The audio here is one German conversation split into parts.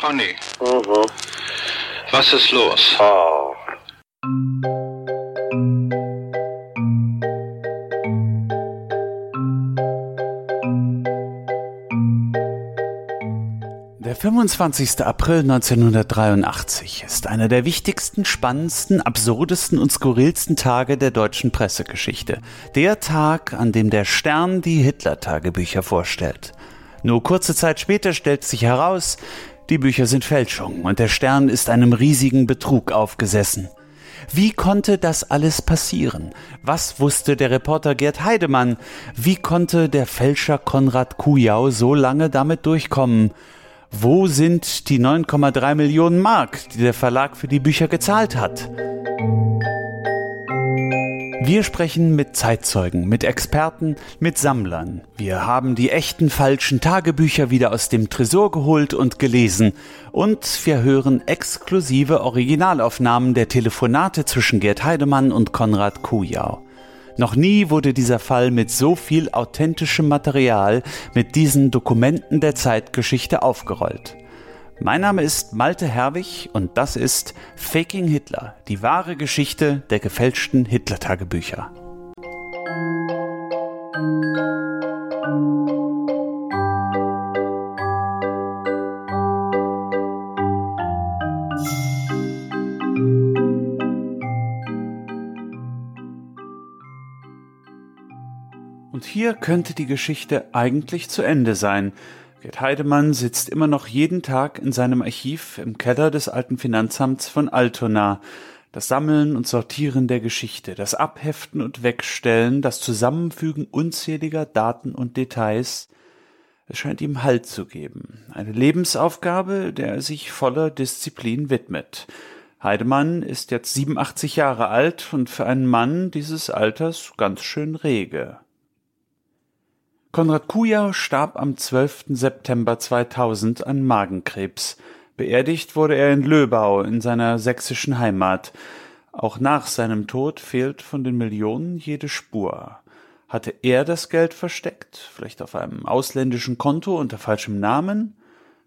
Conny. Mhm. Was ist los? Oh. Der 25. April 1983 ist einer der wichtigsten, spannendsten, absurdesten und skurrilsten Tage der deutschen Pressegeschichte. Der Tag, an dem der Stern die Hitler-Tagebücher vorstellt. Nur kurze Zeit später stellt sich heraus, die Bücher sind Fälschung und der Stern ist einem riesigen Betrug aufgesessen. Wie konnte das alles passieren? Was wusste der Reporter Gerd Heidemann? Wie konnte der Fälscher Konrad Kujau so lange damit durchkommen? Wo sind die 9,3 Millionen Mark, die der Verlag für die Bücher gezahlt hat? Wir sprechen mit Zeitzeugen, mit Experten, mit Sammlern. Wir haben die echten falschen Tagebücher wieder aus dem Tresor geholt und gelesen. Und wir hören exklusive Originalaufnahmen der Telefonate zwischen Gerd Heidemann und Konrad Kujau. Noch nie wurde dieser Fall mit so viel authentischem Material, mit diesen Dokumenten der Zeitgeschichte aufgerollt. Mein Name ist Malte Herwig und das ist Faking Hitler, die wahre Geschichte der gefälschten Hitler-Tagebücher. Und hier könnte die Geschichte eigentlich zu Ende sein, Gerd Heidemann sitzt immer noch jeden Tag in seinem Archiv im Keller des alten Finanzamts von Altona. Das Sammeln und Sortieren der Geschichte, das Abheften und Wegstellen, das Zusammenfügen unzähliger Daten und Details, es scheint ihm Halt zu geben. Eine Lebensaufgabe, der er sich voller Disziplin widmet. Heidemann ist jetzt 87 Jahre alt und für einen Mann dieses Alters ganz schön rege. Konrad Kujau starb am 12. September 2000 an Magenkrebs. Beerdigt wurde er in Löbau in seiner sächsischen Heimat. Auch nach seinem Tod fehlt von den Millionen jede Spur. Hatte er das Geld versteckt, vielleicht auf einem ausländischen Konto unter falschem Namen?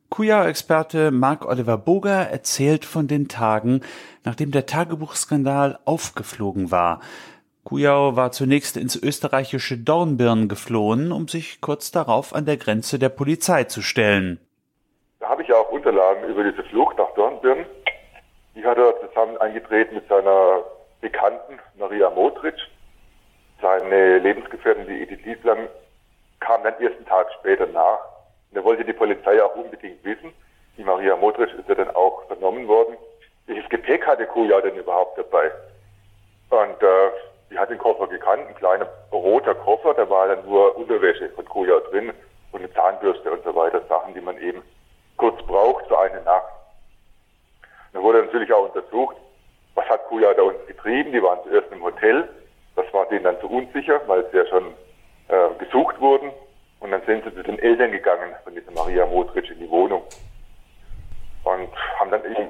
Kujau-Experte Mark Oliver Boger erzählt von den Tagen, nachdem der Tagebuchskandal aufgeflogen war. Kujau war zunächst ins österreichische Dornbirn geflohen, um sich kurz darauf an der Grenze der Polizei zu stellen. Da habe ich ja auch Unterlagen über diese Flucht nach Dornbirn. Die hat er zusammen eingetreten mit seiner Bekannten Maria Modric. Seine Lebensgefährtin, die Edith Lieblang, kam dann ersten Tag später nach. Und er wollte die Polizei auch unbedingt wissen. Die Maria Modric ist ja dann auch vernommen worden. Welches Gepäck hatte Kujau denn überhaupt dabei? Und äh, die hat den Koffer gekannt, ein kleiner roter Koffer, da war dann nur Unterwäsche von Koja drin und eine Zahnbürste und so weiter, Sachen, die man eben kurz braucht für eine Nacht. Da wurde natürlich auch untersucht, was hat Kuya da uns getrieben. Die waren zuerst im Hotel, das war denen dann zu unsicher, weil sie ja schon äh, gesucht wurden. Und dann sind sie zu den Eltern gegangen von dieser Maria Modric in die Wohnung. Und haben dann eben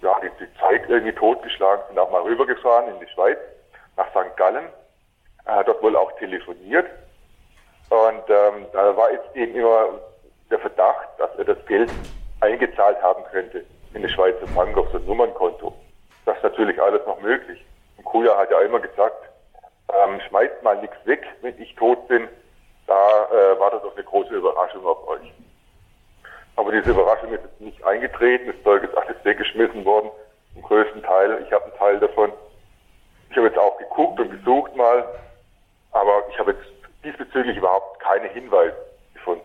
ja, die, die Zeit irgendwie totgeschlagen, sind auch mal rübergefahren in die Schweiz nach St. Gallen. Er hat dort wohl auch telefoniert. Und ähm, da war jetzt eben immer der Verdacht, dass er das Geld eingezahlt haben könnte in die Schweizer Bank auf so ein Nummernkonto. Das ist natürlich alles noch möglich. Und Kuja hat ja immer gesagt, ähm, schmeißt mal nichts weg, wenn ich tot bin. Da äh, war das doch eine große Überraschung auf euch. Aber diese Überraschung ist jetzt nicht eingetreten. Das Zeug ist alles weggeschmissen worden. Im größten Teil. Ich habe einen Teil davon. Ich habe jetzt auch geguckt und gesucht mal, aber ich habe jetzt diesbezüglich überhaupt keine Hinweise gefunden.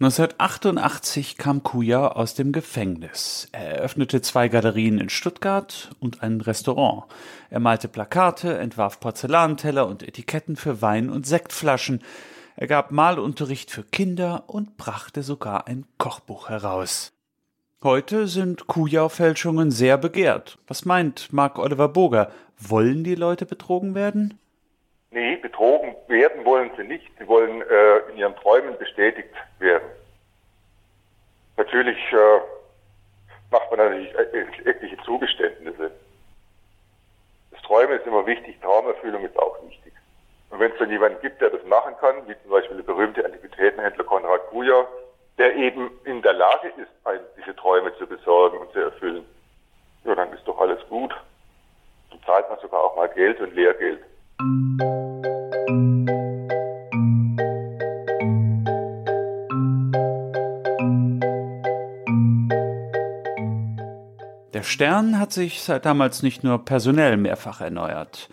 1988 kam Kuja aus dem Gefängnis. Er eröffnete zwei Galerien in Stuttgart und ein Restaurant. Er malte Plakate, entwarf Porzellanteller und Etiketten für Wein- und Sektflaschen. Er gab Malunterricht für Kinder und brachte sogar ein Kochbuch heraus. Heute sind Kujau-Fälschungen sehr begehrt. Was meint Mark Oliver Boger? Wollen die Leute betrogen werden? Nee, betrogen werden wollen sie nicht. Sie wollen äh, in ihren Träumen bestätigt werden. Natürlich äh, macht man natürlich e-, etliche Zugeständnisse. Das Träumen ist immer wichtig, Traumerfüllung ist auch wichtig. Und wenn es dann jemanden gibt, der das machen kann, wie zum Beispiel der berühmte Antiquitätenhändler Konrad Kuja, der eben in der Lage ist, diese Träume zu besorgen und zu erfüllen, ja, dann ist doch alles gut. Dann zahlt man sogar auch mal Geld und Lehrgeld. Der Stern hat sich seit damals nicht nur personell mehrfach erneuert.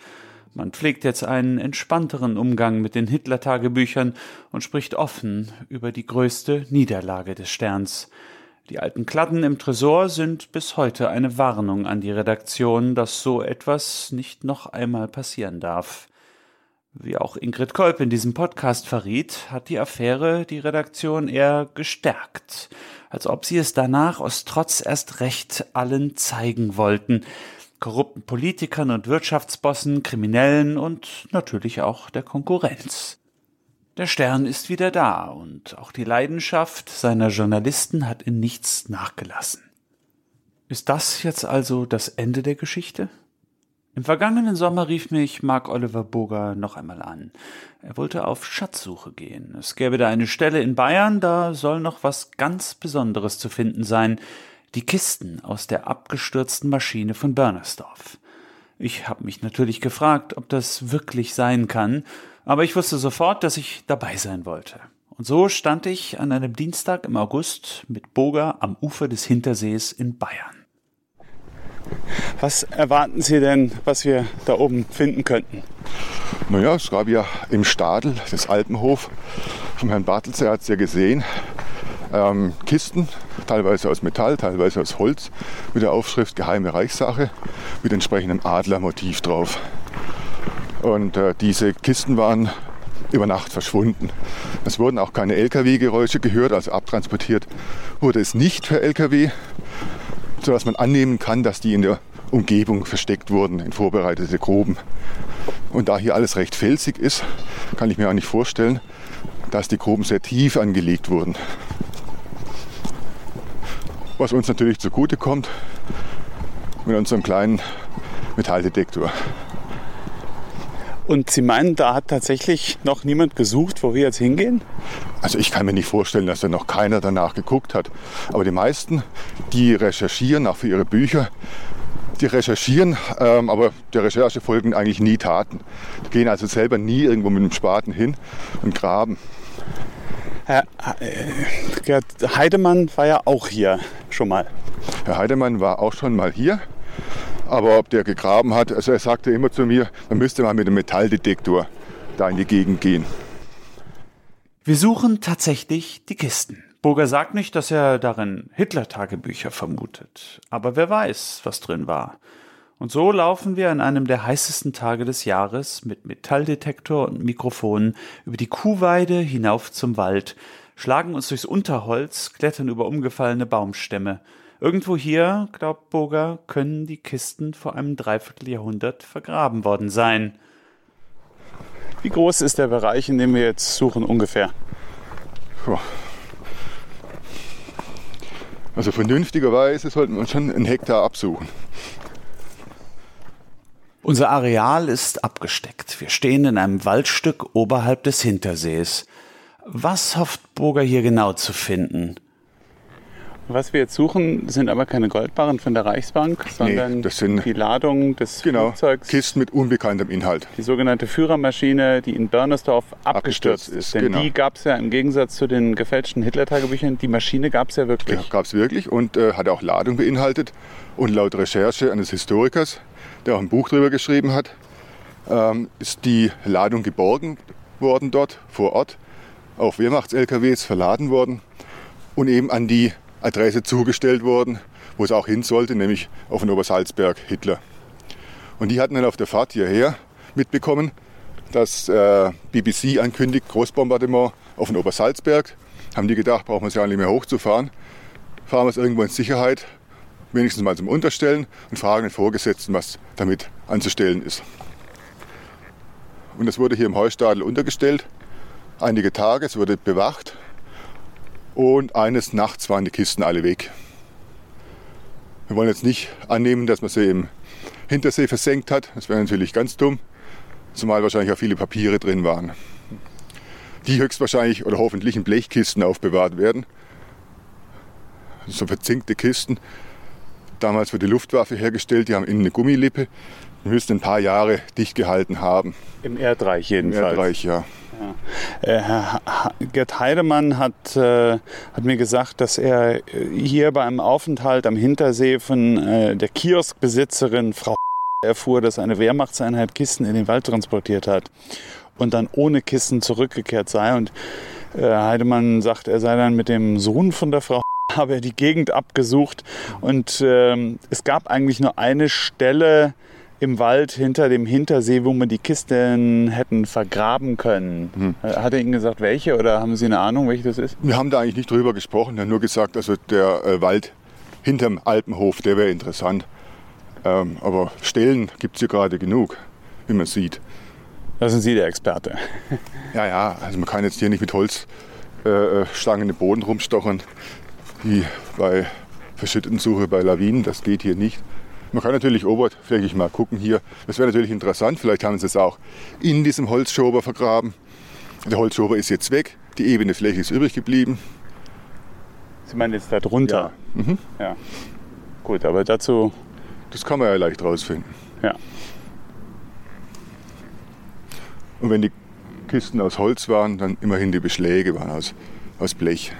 Man pflegt jetzt einen entspannteren Umgang mit den Hitler-Tagebüchern und spricht offen über die größte Niederlage des Sterns. Die alten Kladden im Tresor sind bis heute eine Warnung an die Redaktion, dass so etwas nicht noch einmal passieren darf. Wie auch Ingrid Kolb in diesem Podcast verriet, hat die Affäre die Redaktion eher gestärkt, als ob sie es danach aus Trotz erst recht allen zeigen wollten, korrupten Politikern und Wirtschaftsbossen, Kriminellen und natürlich auch der Konkurrenz. Der Stern ist wieder da und auch die Leidenschaft seiner Journalisten hat in nichts nachgelassen. Ist das jetzt also das Ende der Geschichte? Im vergangenen Sommer rief mich Mark Oliver Burger noch einmal an. Er wollte auf Schatzsuche gehen. Es gäbe da eine Stelle in Bayern, da soll noch was ganz Besonderes zu finden sein die Kisten aus der abgestürzten Maschine von Börnersdorf. Ich habe mich natürlich gefragt, ob das wirklich sein kann, aber ich wusste sofort, dass ich dabei sein wollte. Und so stand ich an einem Dienstag im August mit Boga am Ufer des Hintersees in Bayern. Was erwarten Sie denn, was wir da oben finden könnten? Naja, es gab ja im Stadel des Alpenhof vom Herrn Bartels, er hat es ja gesehen, ähm, Kisten, teilweise aus Metall, teilweise aus Holz, mit der Aufschrift Geheime Reichssache, mit entsprechendem Adlermotiv drauf. Und äh, diese Kisten waren über Nacht verschwunden. Es wurden auch keine Lkw-Geräusche gehört, also abtransportiert wurde es nicht für Lkw, sodass man annehmen kann, dass die in der Umgebung versteckt wurden, in vorbereitete Gruben. Und da hier alles recht felsig ist, kann ich mir auch nicht vorstellen, dass die Gruben sehr tief angelegt wurden was uns natürlich zugute kommt mit unserem kleinen Metalldetektor. Und Sie meinen, da hat tatsächlich noch niemand gesucht, wo wir jetzt hingehen? Also ich kann mir nicht vorstellen, dass da noch keiner danach geguckt hat. Aber die meisten, die recherchieren, auch für ihre Bücher, die recherchieren, ähm, aber der Recherche folgen eigentlich nie Taten. Die gehen also selber nie irgendwo mit dem Spaten hin und graben. Herr Gerd Heidemann war ja auch hier schon mal. Herr Heidemann war auch schon mal hier. Aber ob der gegraben hat, also er sagte immer zu mir, man müsste mal mit einem Metalldetektor da in die Gegend gehen. Wir suchen tatsächlich die Kisten. Burger sagt nicht, dass er darin Hitler-Tagebücher vermutet. Aber wer weiß, was drin war. Und so laufen wir an einem der heißesten Tage des Jahres mit Metalldetektor und Mikrofon über die Kuhweide hinauf zum Wald, schlagen uns durchs Unterholz, klettern über umgefallene Baumstämme. Irgendwo hier, glaubt Boger, können die Kisten vor einem Dreivierteljahrhundert vergraben worden sein. Wie groß ist der Bereich, in dem wir jetzt suchen ungefähr? Also vernünftigerweise sollten wir schon einen Hektar absuchen. Unser Areal ist abgesteckt. Wir stehen in einem Waldstück oberhalb des Hintersees. Was hofft Burger hier genau zu finden? Was wir jetzt suchen, sind aber keine Goldbarren von der Reichsbank, sondern nee, das sind die Ladung des genau, Flugzeugs. Kisten mit unbekanntem Inhalt. Die sogenannte Führermaschine, die in Börnersdorf abgestürzt, abgestürzt ist. Denn genau. die gab es ja im Gegensatz zu den gefälschten Hitler-Tagebüchern, die Maschine gab es ja wirklich. Ja, gab es wirklich und äh, hat auch Ladung beinhaltet. Und laut Recherche eines Historikers der auch ein Buch darüber geschrieben hat, ähm, ist die Ladung geborgen worden dort vor Ort, auf Wehrmachts-LKWs verladen worden und eben an die Adresse zugestellt worden, wo es auch hin sollte, nämlich auf den Obersalzberg Hitler. Und die hatten dann auf der Fahrt hierher mitbekommen, dass äh, BBC ankündigt, Großbombardement auf den Obersalzberg. Haben die gedacht, brauchen wir es ja nicht mehr hochzufahren. Fahren wir es irgendwo in Sicherheit, wenigstens mal zum Unterstellen und fragen den Vorgesetzten, was damit anzustellen ist. Und das wurde hier im Heustadel untergestellt, einige Tage, es wurde bewacht und eines Nachts waren die Kisten alle weg. Wir wollen jetzt nicht annehmen, dass man sie im Hintersee versenkt hat, das wäre natürlich ganz dumm, zumal wahrscheinlich auch viele Papiere drin waren, die höchstwahrscheinlich oder hoffentlich in Blechkisten aufbewahrt werden, so verzinkte Kisten. Damals für die Luftwaffe hergestellt, die haben innen eine Gummilippe. Die müssten ein paar Jahre dicht gehalten haben. Im Erdreich jedenfalls. Im Erdreich, ja. Ja. Äh, Herr Gerd Heidemann hat, äh, hat mir gesagt, dass er äh, hier bei einem Aufenthalt am Hintersee von äh, der Kioskbesitzerin Frau erfuhr, dass eine Wehrmachtseinheit Kisten in den Wald transportiert hat und dann ohne Kisten zurückgekehrt sei. Und äh, Heidemann sagt, er sei dann mit dem Sohn von der Frau habe die Gegend abgesucht und ähm, es gab eigentlich nur eine Stelle, im Wald hinter dem Hintersee, wo man die Kisten hätten vergraben können. Hm. Hat er Ihnen gesagt, welche oder haben Sie eine Ahnung, welche das ist? Wir haben da eigentlich nicht drüber gesprochen. Er hat nur gesagt, also der äh, Wald hinterm Alpenhof, der wäre interessant. Ähm, aber Stellen gibt es hier gerade genug, wie man sieht. Da sind Sie der Experte. ja, ja, also man kann jetzt hier nicht mit Holzstangen äh, äh den Boden rumstochern, wie bei Verschüttensuche bei Lawinen. Das geht hier nicht. Man kann natürlich oberflächlich mal gucken hier. Das wäre natürlich interessant. Vielleicht haben sie es auch in diesem Holzschober vergraben. Der Holzschober ist jetzt weg. Die ebene Fläche ist übrig geblieben. Sie meinen jetzt da drunter? Ja. Mhm. ja. Gut, aber dazu. Das kann man ja leicht rausfinden. Ja. Und wenn die Kisten aus Holz waren, dann immerhin die Beschläge waren aus, aus Blech.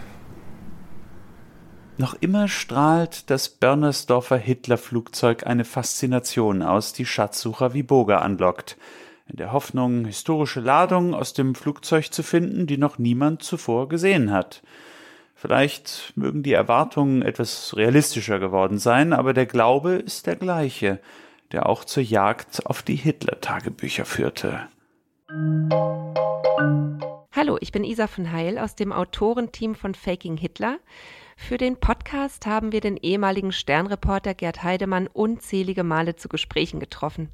Noch immer strahlt das Börnersdorfer Hitlerflugzeug eine Faszination aus, die Schatzsucher wie Boger anlockt, in der Hoffnung, historische Ladungen aus dem Flugzeug zu finden, die noch niemand zuvor gesehen hat. Vielleicht mögen die Erwartungen etwas realistischer geworden sein, aber der Glaube ist der gleiche, der auch zur Jagd auf die Hitler-Tagebücher führte. Hallo, ich bin Isa von Heil aus dem Autorenteam von Faking Hitler. Für den Podcast haben wir den ehemaligen Sternreporter Gerd Heidemann unzählige Male zu Gesprächen getroffen.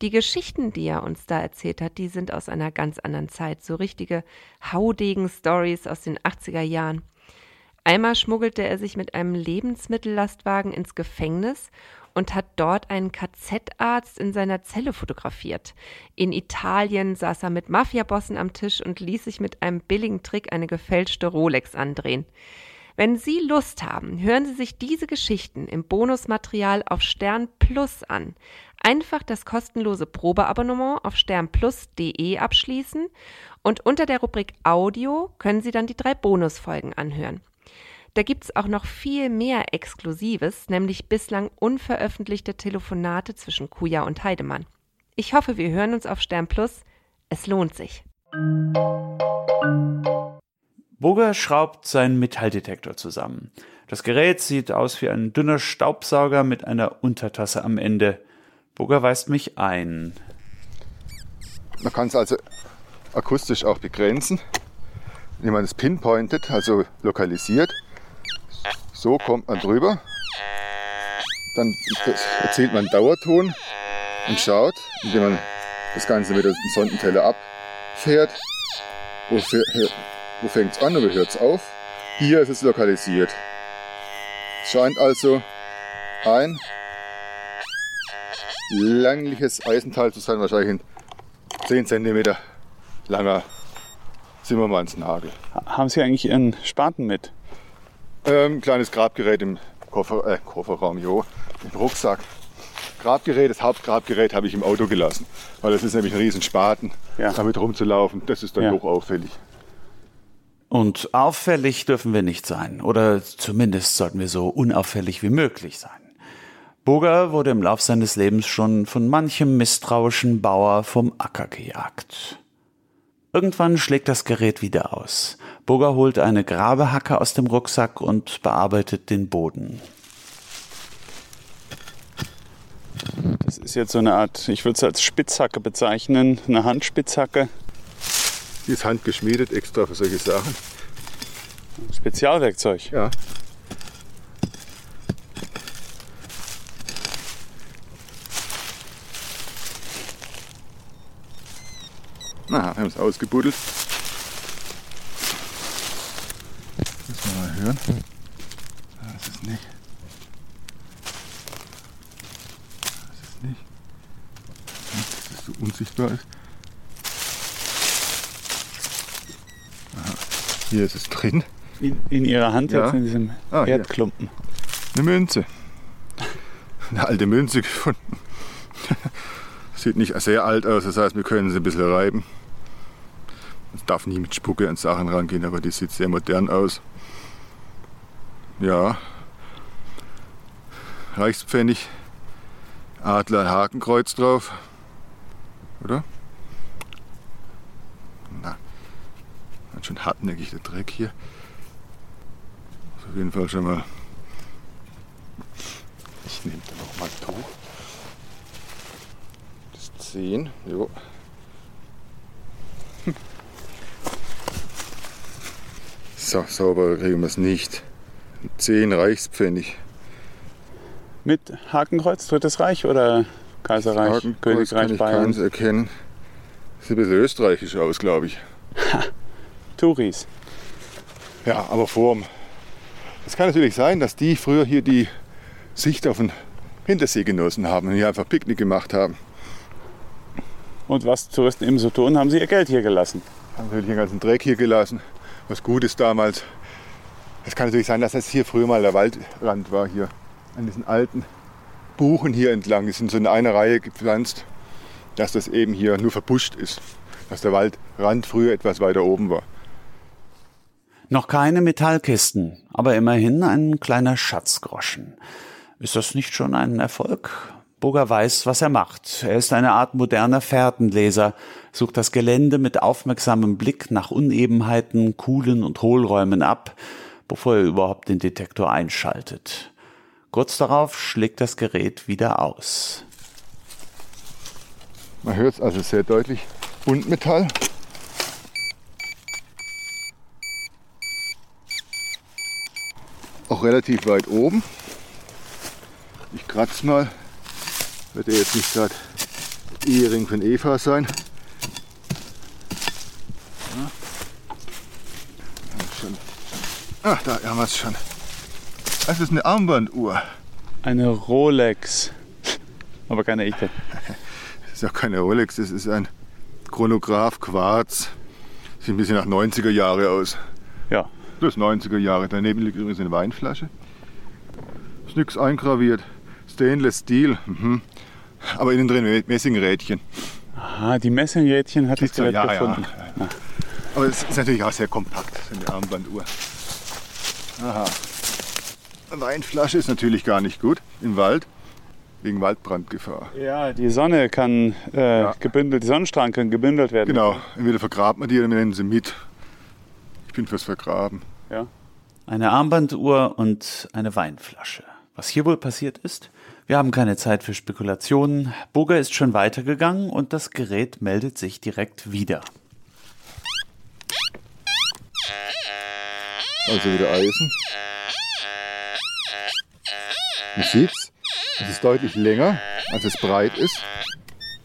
Die Geschichten, die er uns da erzählt hat, die sind aus einer ganz anderen Zeit, so richtige Haudegen-Stories aus den 80er Jahren. Einmal schmuggelte er sich mit einem Lebensmittellastwagen ins Gefängnis und hat dort einen KZ-Arzt in seiner Zelle fotografiert. In Italien saß er mit Mafiabossen am Tisch und ließ sich mit einem billigen Trick eine gefälschte Rolex andrehen. Wenn Sie Lust haben, hören Sie sich diese Geschichten im Bonusmaterial auf Stern Plus an. Einfach das kostenlose Probeabonnement auf sternplus.de abschließen und unter der Rubrik Audio können Sie dann die drei Bonusfolgen anhören. Da gibt es auch noch viel mehr Exklusives, nämlich bislang unveröffentlichte Telefonate zwischen Kuja und Heidemann. Ich hoffe, wir hören uns auf Stern Plus. Es lohnt sich. Boger schraubt seinen Metalldetektor zusammen. Das Gerät sieht aus wie ein dünner Staubsauger mit einer Untertasse am Ende. Boger weist mich ein. Man kann es also akustisch auch begrenzen, indem man es pinpointet, also lokalisiert. So kommt man drüber. Dann erzählt man Dauerton und schaut, indem man das Ganze mit dem Sondenteller abfährt, wo wo fängt es an und wo hört es auf? Hier ist es lokalisiert. Es scheint also ein längliches Eisenteil zu sein, wahrscheinlich ein 10 cm langer Zimmermannsnagel. Haben Sie eigentlich Ihren Spaten mit? Ähm, kleines Grabgerät im Koffer, äh, Kofferraum, jo, im Rucksack. Grabgerät, das Hauptgrabgerät habe ich im Auto gelassen, weil das ist nämlich ein riesen Spaten, ja. damit rumzulaufen. Das ist dann ja. hoch auffällig. Und auffällig dürfen wir nicht sein, oder zumindest sollten wir so unauffällig wie möglich sein. Boger wurde im Lauf seines Lebens schon von manchem misstrauischen Bauer vom Acker gejagt. Irgendwann schlägt das Gerät wieder aus. Boger holt eine Grabehacke aus dem Rucksack und bearbeitet den Boden. Das ist jetzt so eine Art, ich würde es als Spitzhacke bezeichnen, eine Handspitzhacke. Die ist handgeschmiedet extra für solche Sachen. Spezialwerkzeug. Ja. Na, wir haben es ausgebuddelt. Müssen wir mal hören. Das ist nicht. Das ist nicht. Dass das so unsichtbar ist. Hier ist es drin. In, in Ihrer Hand Ja. jetzt in diesem Ah, hier. Erdklumpen. Eine Münze. Eine alte Münze gefunden. Sieht nicht sehr alt aus, das heißt, wir können sie ein bisschen reiben. Es darf nie mit Spucke an Sachen rangehen, aber die sieht sehr modern aus. Ja. Reichspfennig. Adler, Hakenkreuz drauf. Oder? Ganz schön hartnäckig der Dreck hier. Ist auf jeden Fall schon mal ich nehme da noch mal Tuch. Das 10. Jo. So, sauber kriegen wir es nicht. 10 Reichspfennig. Mit Hakenkreuz, Drittes Reich oder Kaiserreich, Hakenkreuz kann Königreich ich Bayern? keins erkennen. Sieht ein bisschen österreichisch aus, glaube ich. Touris. Ja, aber Form. Es kann natürlich sein, dass die früher hier die Sicht auf den Hintersee genossen haben und hier einfach Picknick gemacht haben. Und was Touristen eben so tun, haben sie ihr Geld hier gelassen. Haben natürlich den ganzen Dreck hier gelassen. Was gut ist damals. Es kann natürlich sein, dass das hier früher mal der Waldrand war, hier an diesen alten Buchen hier entlang. Die sind so in einer Reihe gepflanzt, dass das eben hier nur verbuscht ist. Dass der Waldrand früher etwas weiter oben war. Noch keine Metallkisten, aber immerhin ein kleiner Schatzgroschen. Ist das nicht schon ein Erfolg? Burger weiß, was er macht. Er ist eine Art moderner Fährtenleser, sucht das Gelände mit aufmerksamem Blick nach Unebenheiten, Kuhlen und Hohlräumen ab, bevor er überhaupt den Detektor einschaltet. Kurz darauf schlägt das Gerät wieder aus. Man hört es also sehr deutlich. Buntmetall. Auch relativ weit oben. Ich kratze mal. Wird ja jetzt nicht gerade Ehering von Eva sein. Ach, da haben wir es schon. Das ist eine Armbanduhr. Eine Rolex. Aber keine echte. Das ist auch keine Rolex, das ist ein Chronograph Quarz. Sieht ein bisschen nach 90er Jahre aus. Ja. Das ist 90er Jahre. Daneben liegt übrigens eine Weinflasche. Ist nichts eingraviert. Stainless Steel. Mhm. Aber innen drin Me- Messingrädchen. Aha, die Messingrädchen hat das Siehst du, Gerät ja, ja. gefunden. Aber es ist natürlich auch sehr kompakt, so eine Armbanduhr. Aha. Eine Weinflasche ist natürlich gar nicht gut im Wald, wegen Waldbrandgefahr. Ja, die Sonne kann äh, Ja. gebündelt, die Sonnenstrahlen können gebündelt werden. Genau, entweder vergrabt man die oder wir nehmen sie mit. Ich bin fürs Vergraben. Ja. Eine Armbanduhr und eine Weinflasche. Was hier wohl passiert ist? Wir haben keine Zeit für Spekulationen. Burger ist schon weitergegangen und das Gerät meldet sich direkt wieder. Also wieder Eisen. Man sieht's, es ist deutlich länger, als es breit ist.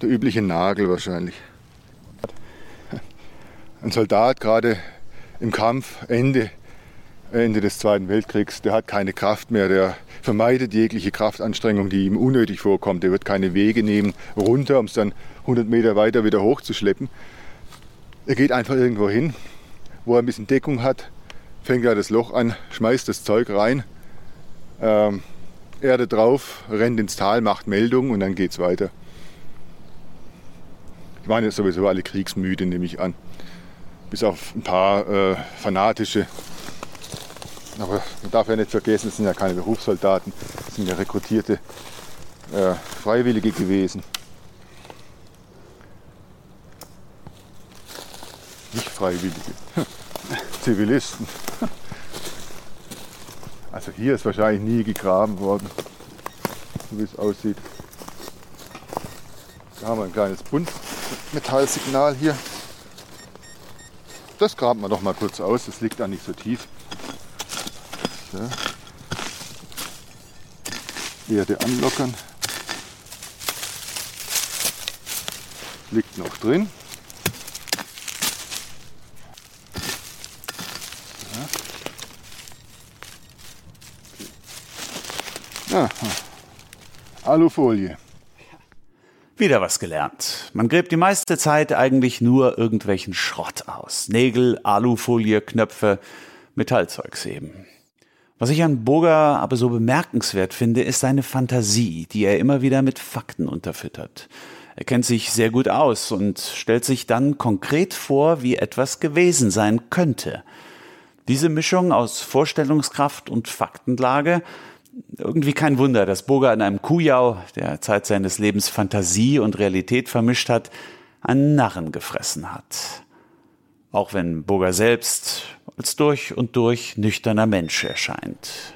Der übliche Nagel wahrscheinlich. Ein Soldat gerade im Kampf, Ende, Ende des Zweiten Weltkriegs, der hat keine Kraft mehr, der vermeidet jegliche Kraftanstrengung, die ihm unnötig vorkommt. Der wird keine Wege nehmen runter, um es dann 100 Meter weiter wieder hochzuschleppen. Er geht einfach irgendwo hin, wo er ein bisschen Deckung hat, fängt er das Loch an, schmeißt das Zeug rein, ähm, Erde drauf, rennt ins Tal, macht Meldung und dann geht's weiter. Die waren jetzt sowieso alle kriegsmüde, nehme ich an. Bis auf ein paar äh, fanatische. Aber man darf ja nicht vergessen, es sind ja keine Berufssoldaten, es sind ja rekrutierte äh, Freiwillige gewesen. Nicht Freiwillige, Zivilisten. Also hier ist wahrscheinlich nie gegraben worden, so wie es aussieht. Da haben wir ein kleines Buntmetallsignal hier. Das graben wir doch mal kurz aus, das liegt da nicht so tief. Erde anlockern. Liegt noch drin. Aha. Alufolie. Wieder was gelernt. Man gräbt die meiste Zeit eigentlich nur irgendwelchen Schrott aus. Nägel, Alufolie, Knöpfe. Metallzeugs eben. Was ich an Burger aber so bemerkenswert finde, ist seine Fantasie, die er immer wieder mit Fakten unterfüttert. Er kennt sich sehr gut aus und stellt sich dann konkret vor, wie etwas gewesen sein könnte. Diese Mischung aus Vorstellungskraft und Faktenlage irgendwie kein Wunder, dass Burger in einem Kujau, der Zeit seines Lebens Fantasie und Realität vermischt hat, einen Narren gefressen hat. Auch wenn Burger selbst als durch und durch nüchterner Mensch erscheint.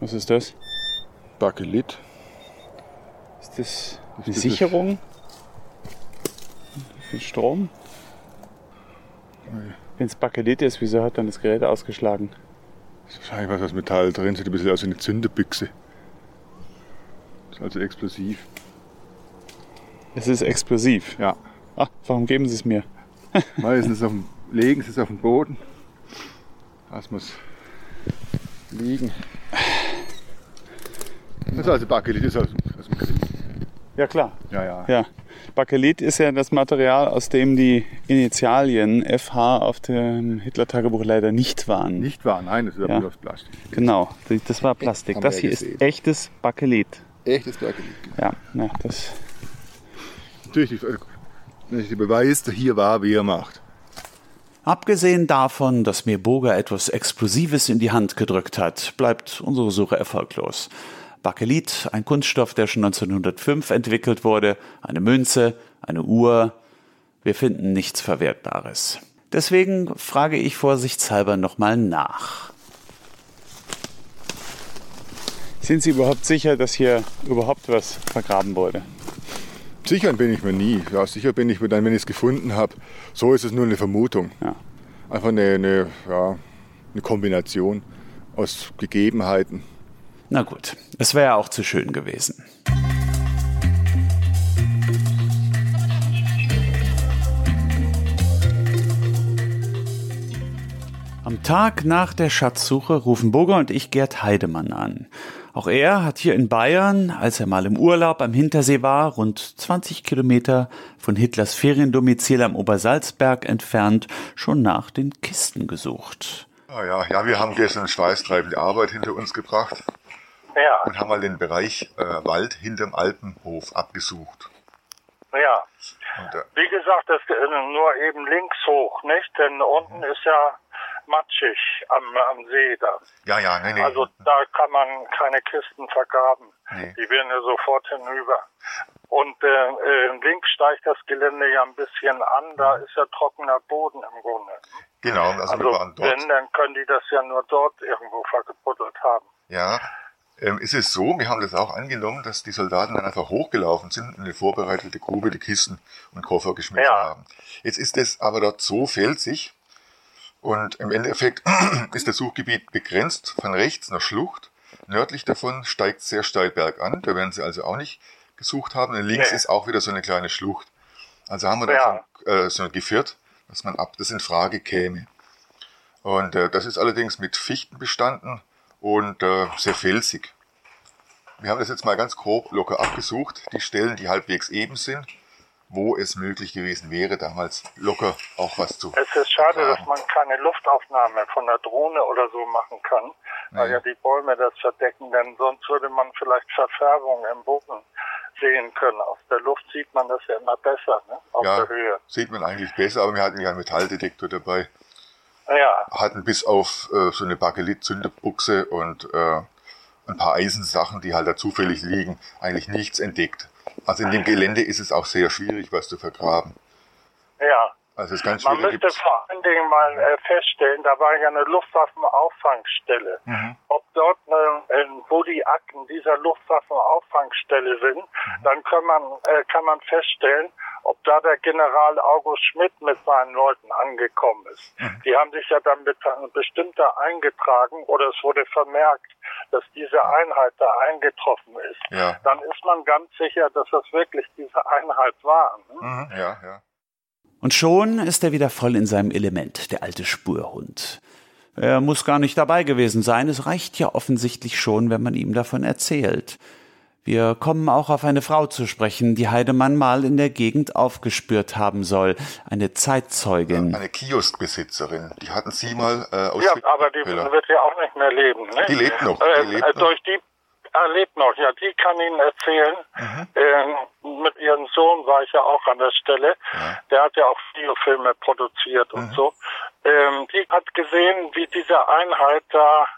Was ist das? Bakelit. Ist das eine Sicherung? Für Strom? Wenn es Bakelit ist, wieso hat dann das Gerät ausgeschlagen? Ist wahrscheinlich was aus Metall drin, sieht ein bisschen aus wie eine Zünderbüchse. Ist also explosiv. Es ist explosiv. Ja. Ach, warum geben Sie es mir? Meistens auf dem, legen sie es auf den Boden. Das muss liegen. Das ist also Bakelit, das ist aus, aus dem Krieg. Ja, klar. Ja, ja. Ja. Bakelit ist ja das Material, aus dem die Initialien FH auf dem Hitler-Tagebuch leider nicht waren. Nicht wahr, nein, das ist aber Ja. aus Plastik. Genau, das war Plastik. Haben Das hier ist echtes Bakelit. Echtes Bakelit. Ja, ja das. Natürlich, der Beweis, der hier war, wie er macht. Abgesehen davon, dass mir Burger etwas Explosives in die Hand gedrückt hat, bleibt unsere Suche erfolglos. Bakelit, ein Kunststoff, der schon 1905 entwickelt wurde, eine Münze, eine Uhr. Wir finden nichts Verwertbares. Deswegen frage ich vorsichtshalber nochmal nach. Sind Sie überhaupt sicher, dass hier überhaupt was vergraben wurde? Sicher bin ich mir nie. Ja, sicher bin ich mir dann, wenn ich es gefunden habe. So ist es nur eine Vermutung. Ja. Einfach eine, eine, ja, eine Kombination aus Gegebenheiten. Na gut, es wäre auch zu schön gewesen. Am Tag nach der Schatzsuche rufen Burger und ich Gerd Heidemann an. Auch er hat hier in Bayern, als er mal im Urlaub am Hintersee war, rund 20 Kilometer von Hitlers Feriendomizil am Obersalzberg entfernt, schon nach den Kisten gesucht. Ah ja, ja, wir haben gestern schweißtreibende Arbeit hinter uns gebracht Ja, und haben mal den Bereich äh, Wald hinterm Alpenhof abgesucht. ja. Und, äh, Wie gesagt, das ist nur eben links hoch, nicht? Denn unten ist ja matschig am, am See da. ja, ja, nee, nee. Also da kann man keine Kisten vergraben. Nee. Die werden ja sofort hinüber. Und äh, äh, links steigt das Gelände ja ein bisschen an, da ist ja trockener Boden im Grunde. genau, also, wir Also waren dort. wenn, dann können die das ja nur dort irgendwo vergebuddelt haben. Ja, ähm, es ist so, wir haben das auch angenommen, dass die Soldaten dann einfach hochgelaufen sind und in eine vorbereitete Grube die Kisten und Koffer geschmissen Ja. haben. Jetzt ist es aber dort so felsig und im Endeffekt ist das Suchgebiet begrenzt von rechts nach Schlucht. Nördlich davon steigt sehr steil bergan, da werden sie also auch nicht gesucht haben. Und links Nee. ist auch wieder so eine kleine Schlucht. Also haben wir da Ja. schon äh, so geführt, dass man ab das in Frage käme. Und äh, das ist allerdings mit Fichten bestanden und äh, sehr felsig. Wir haben das jetzt mal ganz grob locker abgesucht, die Stellen, die halbwegs eben sind, wo es möglich gewesen wäre, damals locker auch was zu Es ist schade, vergraben. dass man keine Luftaufnahme von der Drohne oder so machen kann, weil Nee. ja die Bäume das verdecken, denn sonst würde man vielleicht Verfärbung im Boden sehen können. Aus der Luft sieht man das ja immer besser, ne? auf ja, der Höhe. sieht man eigentlich besser, aber wir hatten ja einen Metalldetektor dabei, Ja, hatten bis auf äh, so eine Bakelit-Zünderbuchse und äh, ein paar Eisensachen, die halt da zufällig liegen, eigentlich nichts entdeckt. Also in dem Gelände ist es auch sehr schwierig, was zu vergraben. ja. Also ist ganz Man müsste gibt's- vor allen Dingen mal äh, feststellen, da war ja eine Luftwaffenauffangstelle. Mhm. Ob dort, äh, äh, wo die Akten dieser Luftwaffenauffangstelle sind, Mhm. dann kann man, äh, kann man feststellen, ob da der General August Schmidt mit seinen Leuten angekommen ist. Mhm. Die haben sich ja dann mit einem bestimmter eingetragen oder es wurde vermerkt, dass diese Einheit da eingetroffen ist. Ja. Dann ist man ganz sicher, dass das wirklich diese Einheit war. Ne? Mhm, ja, ja. Und schon ist er wieder voll in seinem Element, der alte Spurhund. Er muss gar nicht dabei gewesen sein, es reicht ja offensichtlich schon, wenn man ihm davon erzählt. Wir kommen auch auf eine Frau zu sprechen, die Heidemann mal in der Gegend aufgespürt haben soll. Eine Zeitzeugin. Eine Kioskbesitzerin. Die hatten Sie mal äh, aus Ja, aber die wird ja auch nicht mehr leben. Ne? Die lebt noch, Äh, die lebt äh, noch. Durch die er lebt noch, ja, die kann Ihnen erzählen. Ähm, mit ihrem Sohn war ich ja auch an der Stelle. Der hat ja auch Videofilme produziert Mhm. und so. Ähm, die hat gesehen, wie diese Einheit da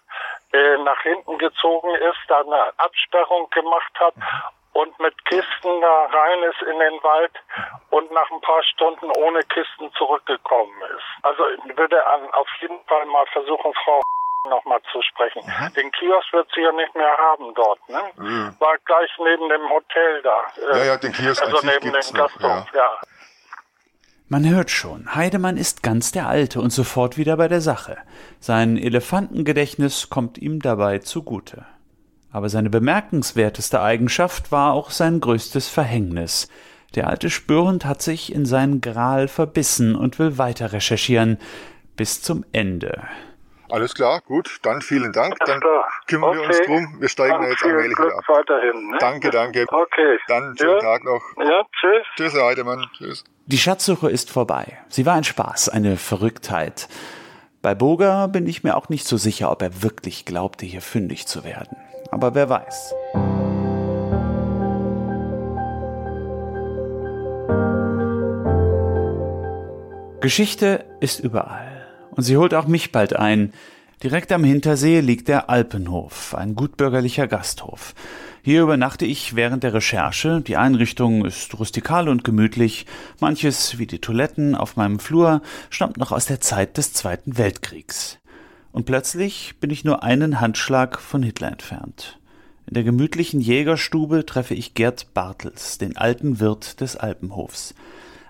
äh, nach hinten gezogen ist, da eine Absperrung gemacht hat Mhm. und mit Kisten da rein ist in den Wald und nach ein paar Stunden ohne Kisten zurückgekommen ist. Also ich würde an, auf jeden Fall mal versuchen, Frau nochmal zu sprechen. Mhm. Den Kiosk wird sie ja nicht mehr haben dort, ne? War gleich neben dem Hotel da. Äh, Ja, ja, den Kiosk Also neben dem noch, Gasthof, ja. Man hört schon, Heidemann ist ganz der Alte und sofort wieder bei der Sache. Sein Elefantengedächtnis kommt ihm dabei zugute. Aber seine bemerkenswerteste Eigenschaft war auch sein größtes Verhängnis. Der alte Spürhund hat sich in seinen Gral verbissen und will weiter recherchieren. Bis zum Ende. Alles klar, gut. Dann vielen Dank. Dann klar. kümmern wir uns Okay. drum. Wir steigen Dann da jetzt allmählich wieder ab. weiterhin. Ne? Danke, danke. Okay. Dann schönen ja. Tag noch. Ja, tschüss. Tschüss, Herr Heidemann. Tschüss. Die Schatzsuche ist vorbei. Sie war ein Spaß, eine Verrücktheit. Bei Boga bin ich mir auch nicht so sicher, ob er wirklich glaubte, hier fündig zu werden. Aber wer weiß. Geschichte ist überall. Und sie holt auch mich bald ein. Direkt am Hintersee liegt der Alpenhof, ein gutbürgerlicher Gasthof. Hier übernachte ich während der Recherche. Die Einrichtung ist rustikal und gemütlich. Manches, wie die Toiletten auf meinem Flur, stammt noch aus der Zeit des Zweiten Weltkriegs. Und plötzlich bin ich nur einen Handschlag von Hitler entfernt. In der gemütlichen Jägerstube treffe ich Gerd Bartels, den alten Wirt des Alpenhofs.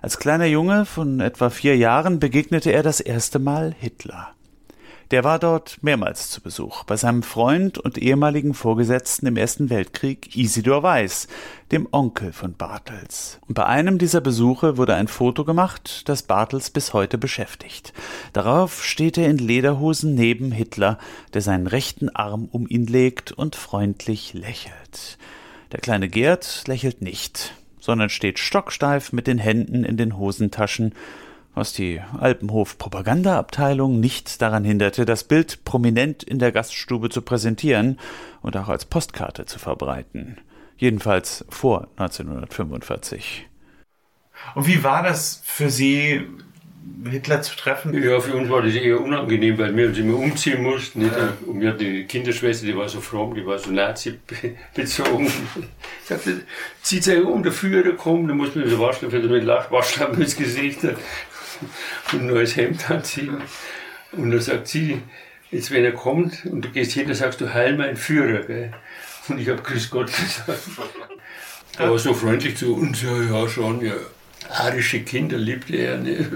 Als kleiner Junge von etwa vier Jahren begegnete er das erste Mal Hitler. Der war dort mehrmals zu Besuch, bei seinem Freund und ehemaligen Vorgesetzten im Ersten Weltkrieg, Isidor Weiß, dem Onkel von Bartels. Und bei einem dieser Besuche wurde ein Foto gemacht, das Bartels bis heute beschäftigt. Darauf steht er in Lederhosen neben Hitler, der seinen rechten Arm um ihn legt und freundlich lächelt. Der kleine Gerd lächelt nicht, sondern steht stocksteif mit den Händen in den Hosentaschen was die Alpenhof-Propagandaabteilung nicht daran hinderte, das Bild prominent in der Gaststube zu präsentieren und auch als Postkarte zu verbreiten. Jedenfalls vor 1945. Und wie war das für Sie, Hitler zu treffen? Ja, für uns war das eher unangenehm, weil wir uns immer umziehen mussten. Nicht? Und wir hatten die Kinderschwester, die war so fromm, die war so Nazi-bezogen. sagte, zieht sich um, der Führer kommt, dann muss man so waschen, für mit Waschlappen ins Gesicht und ein neues Hemd anziehen. Und dann sagt sie, jetzt wenn er kommt und du gehst hin, dann sagst du, heil mein Führer. Gell? Und ich habe Grüß Gott gesagt. Er war so freundlich zu uns, ja, ja, schon, ja. Arische Kinder liebte er. Ne?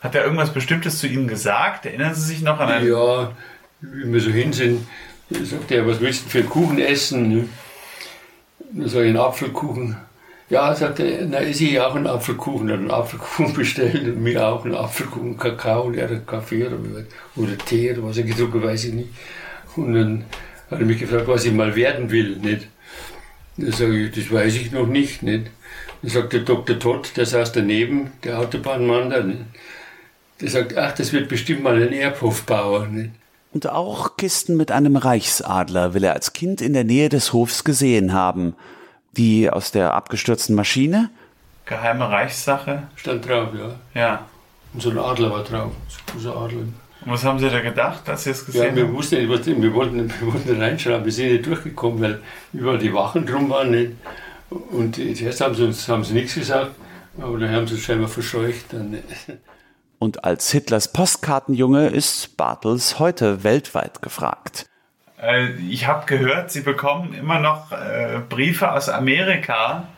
Hat er irgendwas Bestimmtes zu Ihnen gesagt? Erinnern Sie sich noch an einen? Ja, wie wir so hin sind, sagt er, was willst du für einen Kuchen essen? Ne? Dann sage ich, einen Apfelkuchen. Ja, sagt er, na, esse ich auch einen Apfelkuchen. Er hat einen Apfelkuchen bestellt und mir auch einen Apfelkuchen, Kakao und er hat Kaffee oder, oder Tee oder was er getrunken, weiß ich nicht. Und dann hat er mich gefragt, was ich mal werden will, nicht? Dann sage ich, das weiß ich noch nicht, nicht? Dann sagt der Dr. Todd, der saß daneben, der Autobahnmann da, nicht? Der sagt, ach, das wird bestimmt mal ein Erbhofbauer, nicht? Und auch Kisten mit einem Reichsadler will er als Kind in der Nähe des Hofs gesehen haben. Die aus der abgestürzten Maschine? Geheime Reichssache? Stand drauf, ja. Ja. Und so ein Adler war drauf, so ein großer Adler. Und was haben Sie da gedacht, als Sie es Ja, gesehen wir haben? wussten nicht, was, wir wollten, wir wollten reinschauen, wir sind nicht durchgekommen, weil überall die Wachen drum waren. Nicht? Und zuerst haben sie uns haben sie nichts gesagt, aber dann haben sie uns scheinbar verscheucht. Dann, nicht? Und als Hitlers Postkartenjunge ist Bartels heute weltweit gefragt. Äh, ich habe gehört, Sie bekommen immer noch äh, Briefe aus Amerika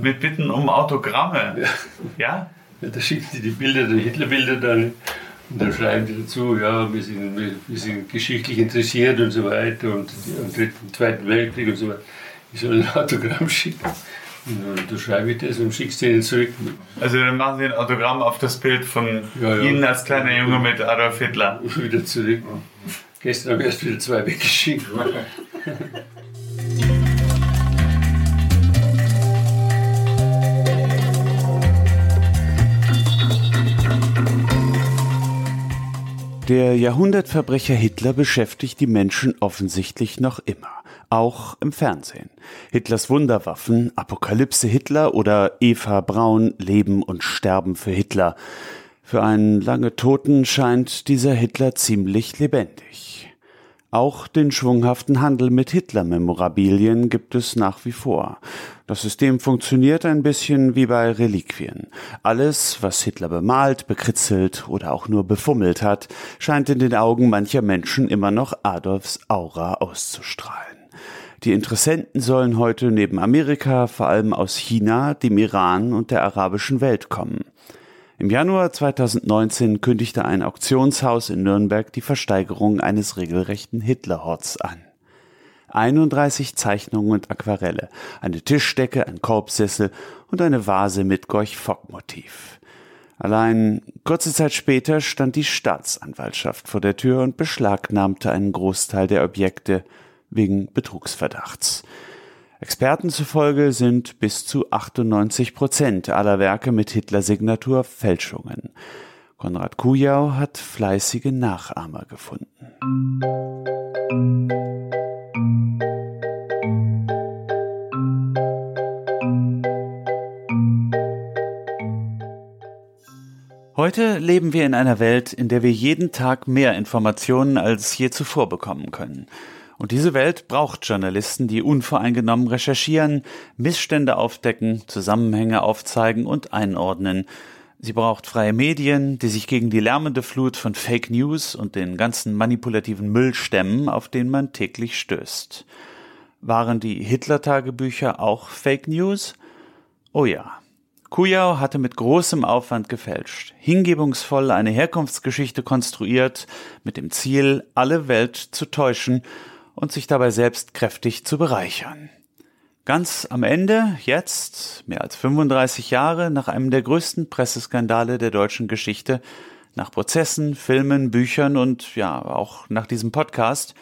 mit Bitten um Autogramme. Ja? Ja, da schicken sie die Bilder, die Hitlerbilder dann. Und dann schreiben die dazu, ja, wir sind, wir, wir sind geschichtlich interessiert und so weiter und am dritten, Zweiten Weltkrieg und so weiter ich soll ein Autogramm schicken. Du dann schreibe ich das und schickst denen zurück. Also dann machen sie ein Autogramm auf das Bild von ja, ja. Ihnen als kleiner Junge mit Adolf Hitler. Wieder zurück. Gestern habe ich erst wieder zwei weggeschickt. Der Jahrhundertverbrecher Hitler beschäftigt die Menschen offensichtlich noch immer auch im Fernsehen. Hitlers Wunderwaffen, Apokalypse Hitler oder Eva Braun, Leben und Sterben für Hitler. Für einen lange Toten scheint dieser Hitler ziemlich lebendig. Auch den schwunghaften Handel mit Hitler-Memorabilien gibt es nach wie vor. Das System funktioniert ein bisschen wie bei Reliquien. Alles, was Hitler bemalt, bekritzelt oder auch nur befummelt hat, scheint in den Augen mancher Menschen immer noch Adolfs Aura auszustrahlen. Die Interessenten sollen heute neben Amerika vor allem aus China, dem Iran und der arabischen Welt kommen. Im Januar 2019 kündigte ein Auktionshaus in Nürnberg die Versteigerung eines regelrechten Hitlerhorts an. 31 Zeichnungen und Aquarelle, eine Tischdecke, ein Korbsessel und eine Vase mit Gorch-Fock-Motiv. Allein kurze Zeit später stand die Staatsanwaltschaft vor der Tür und beschlagnahmte einen Großteil der Objekte wegen Betrugsverdachts. Experten zufolge sind bis zu 98 Prozent aller Werke mit Hitler-Signatur Fälschungen. Konrad Kujau hat fleißige Nachahmer gefunden. Heute leben wir in einer Welt, in der wir jeden Tag mehr Informationen als je zuvor bekommen können. Und diese Welt braucht Journalisten, die unvoreingenommen recherchieren, Missstände aufdecken, Zusammenhänge aufzeigen und einordnen. Sie braucht freie Medien, die sich gegen die lärmende Flut von Fake News und den ganzen manipulativen Müll stemmen, auf den man täglich stößt. Waren die Hitler-Tagebücher auch Fake News? Oh ja. Kujau hatte mit großem Aufwand gefälscht, hingebungsvoll eine Herkunftsgeschichte konstruiert, mit dem Ziel, alle Welt zu täuschen und sich dabei selbst kräftig zu bereichern. Ganz am Ende, jetzt, mehr als 35 Jahre nach einem der größten Presseskandale der deutschen Geschichte, nach Prozessen, Filmen, Büchern und ja, auch nach diesem Podcast,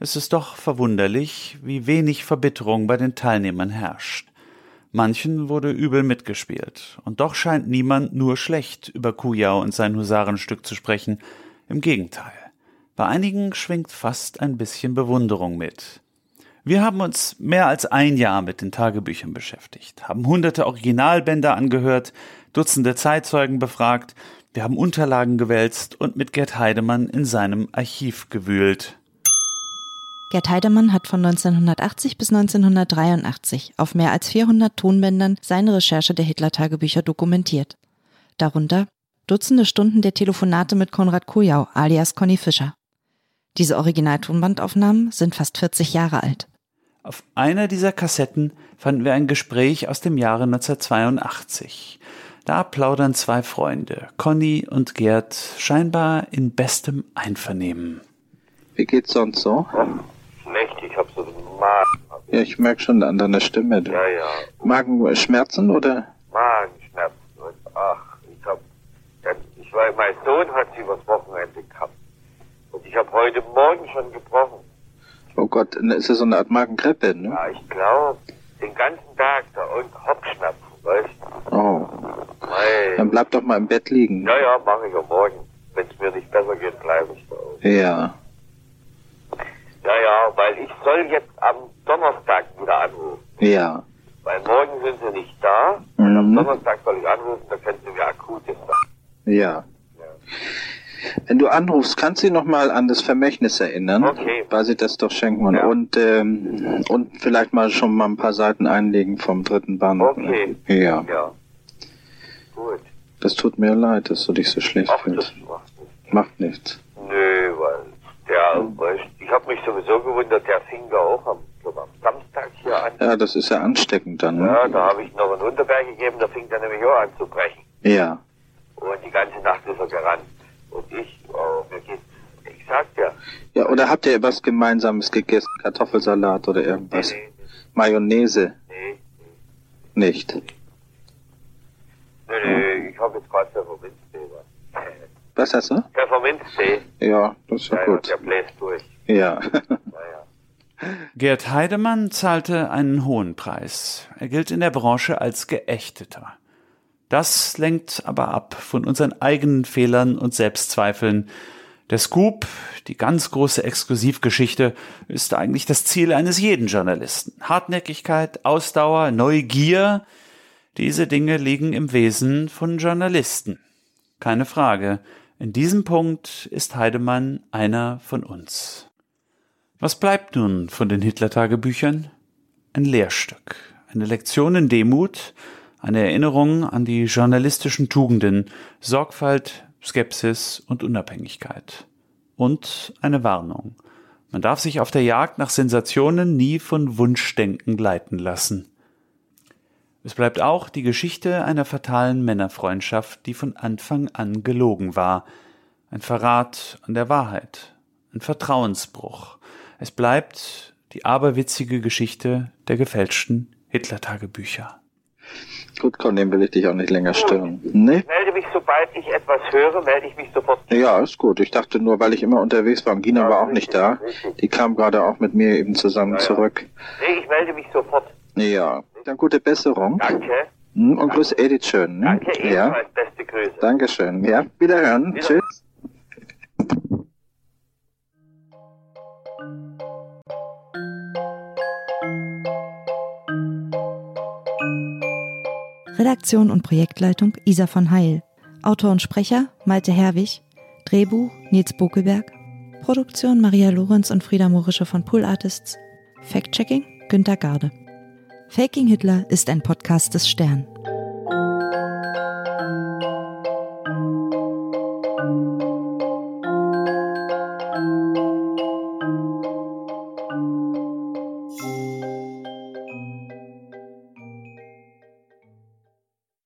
ist es doch verwunderlich, wie wenig Verbitterung bei den Teilnehmern herrscht. Manchen wurde übel mitgespielt, und doch scheint niemand nur schlecht über Kujau und sein Husarenstück zu sprechen. Im Gegenteil. Bei einigen schwingt fast ein bisschen Bewunderung mit. Wir haben uns mehr als ein Jahr mit den Tagebüchern beschäftigt, haben hunderte Originalbänder angehört, Dutzende Zeitzeugen befragt, wir haben Unterlagen gewälzt und mit Gerd Heidemann in seinem Archiv gewühlt. Gerd Heidemann hat von 1980 bis 1983 auf mehr als 400 Tonbändern seine Recherche der Hitler-Tagebücher dokumentiert. Darunter Dutzende Stunden der Telefonate mit Konrad Kujau alias Conny Fischer. Diese Originaltonbandaufnahmen sind fast 40 Jahre alt. Auf einer dieser Kassetten fanden wir ein Gespräch aus dem Jahre 1982. Da plaudern zwei Freunde, Conny und Gerd, scheinbar in bestem Einvernehmen. Wie geht's sonst so? Schlecht, ich hab so einen Magen. Ja, ich merk schon an deiner Stimme. Du. Ja, ja. Magenschmerzen oder? Magenschmerzen. Ach, ich hab, ich war, mein Sohn hat sie übers Wochenende gehabt. Und ich habe heute Morgen schon gebrochen. Oh Gott, ist das so eine Art Magenkrippe, ne? Ja, ich glaube, den ganzen Tag da und Kopfschmerzen, weißt du? Oh. Hey. Dann bleib doch mal im Bett liegen. Ja, ja, mache ich am Morgen. Wenn es mir nicht besser geht, bleibe ich da. Auch. Ja. Ja, ja, weil ich soll jetzt am Donnerstag wieder anrufen. Ja. Weil morgen sind sie nicht da. Und Mhm. am Donnerstag soll ich anrufen, da können sie mir akutes sagen. Ja. Wenn du anrufst, kannst du dich noch mal an das Vermächtnis erinnern, Okay. weil sie das doch schenken Ja. und ähm, und vielleicht mal schon mal ein paar Seiten einlegen vom dritten Band. Okay. Ja. Ja. Gut. Das tut mir leid, dass du dich so schlecht Ach, fühlst. macht nichts. Macht nichts. Nö, weil der, weißt, ich habe mich sowieso gewundert, der fing da auch am, am Samstag hier an. Ja, das ist ja ansteckend dann. Ne? Ja, da habe ich noch einen Unterberg gegeben, da fing der nämlich auch an zu brechen. Ja. Und die ganze Nacht ist er gerannt. Und ich, mir geht's, ich sag dir, Ja, oder habt ihr was Gemeinsames gegessen? Kartoffelsalat oder irgendwas? nee, Mayonnaise? nee, Nicht. nee, nee, nee, ich habe jetzt gerade Pfefferminztee. was. Was hast du? Pfefferminztee, Ja, das ist ja, ja, ja, gut. der bläst durch. Ja. Gerd Heidemann zahlte einen hohen Preis. Er gilt in der Branche als Geächteter. Das lenkt aber ab von unseren eigenen Fehlern und Selbstzweifeln. Der Scoop, die ganz große Exklusivgeschichte, ist eigentlich das Ziel eines jeden Journalisten. Hartnäckigkeit, Ausdauer, Neugier, diese Dinge liegen im Wesen von Journalisten. Keine Frage. In diesem Punkt ist Heidemann einer von uns. Was bleibt nun von den Hitler-Tagebüchern? Ein Lehrstück, eine Lektion in Demut, eine Erinnerung an die journalistischen Tugenden, Sorgfalt, Skepsis und Unabhängigkeit. Und eine Warnung. Man darf sich auf der Jagd nach Sensationen nie von Wunschdenken leiten lassen. Es bleibt auch die Geschichte einer fatalen Männerfreundschaft, die von Anfang an gelogen war. Ein Verrat an der Wahrheit, ein Vertrauensbruch. Es bleibt die aberwitzige Geschichte der gefälschten Hitler-Tagebücher. Gut, Con, dem will ich dich auch nicht länger stören. Nee? Ich melde mich, sobald ich etwas höre, melde ich mich sofort. Ja, ist gut. Ich dachte nur, weil ich immer unterwegs war und Gina war auch nicht da. Die kam gerade auch mit mir eben zusammen zurück. Nee, ich melde mich sofort. Ja, dann gute Besserung. Danke. Hm, Und grüß Edith schön. Ne? Danke, Ja, ebenfalls. Beste Grüße. Dankeschön. Ja, wiederhören. Wieder- Tschüss. Redaktion und Projektleitung Isa von Heil. Autor und Sprecher Malte Herwig. Drehbuch Nils Bokelberg. Produktion Maria Lorenz und Frieda Morische von Pool Artists. Fact-Checking Günter Garde. Faking Hitler ist ein Podcast des Stern.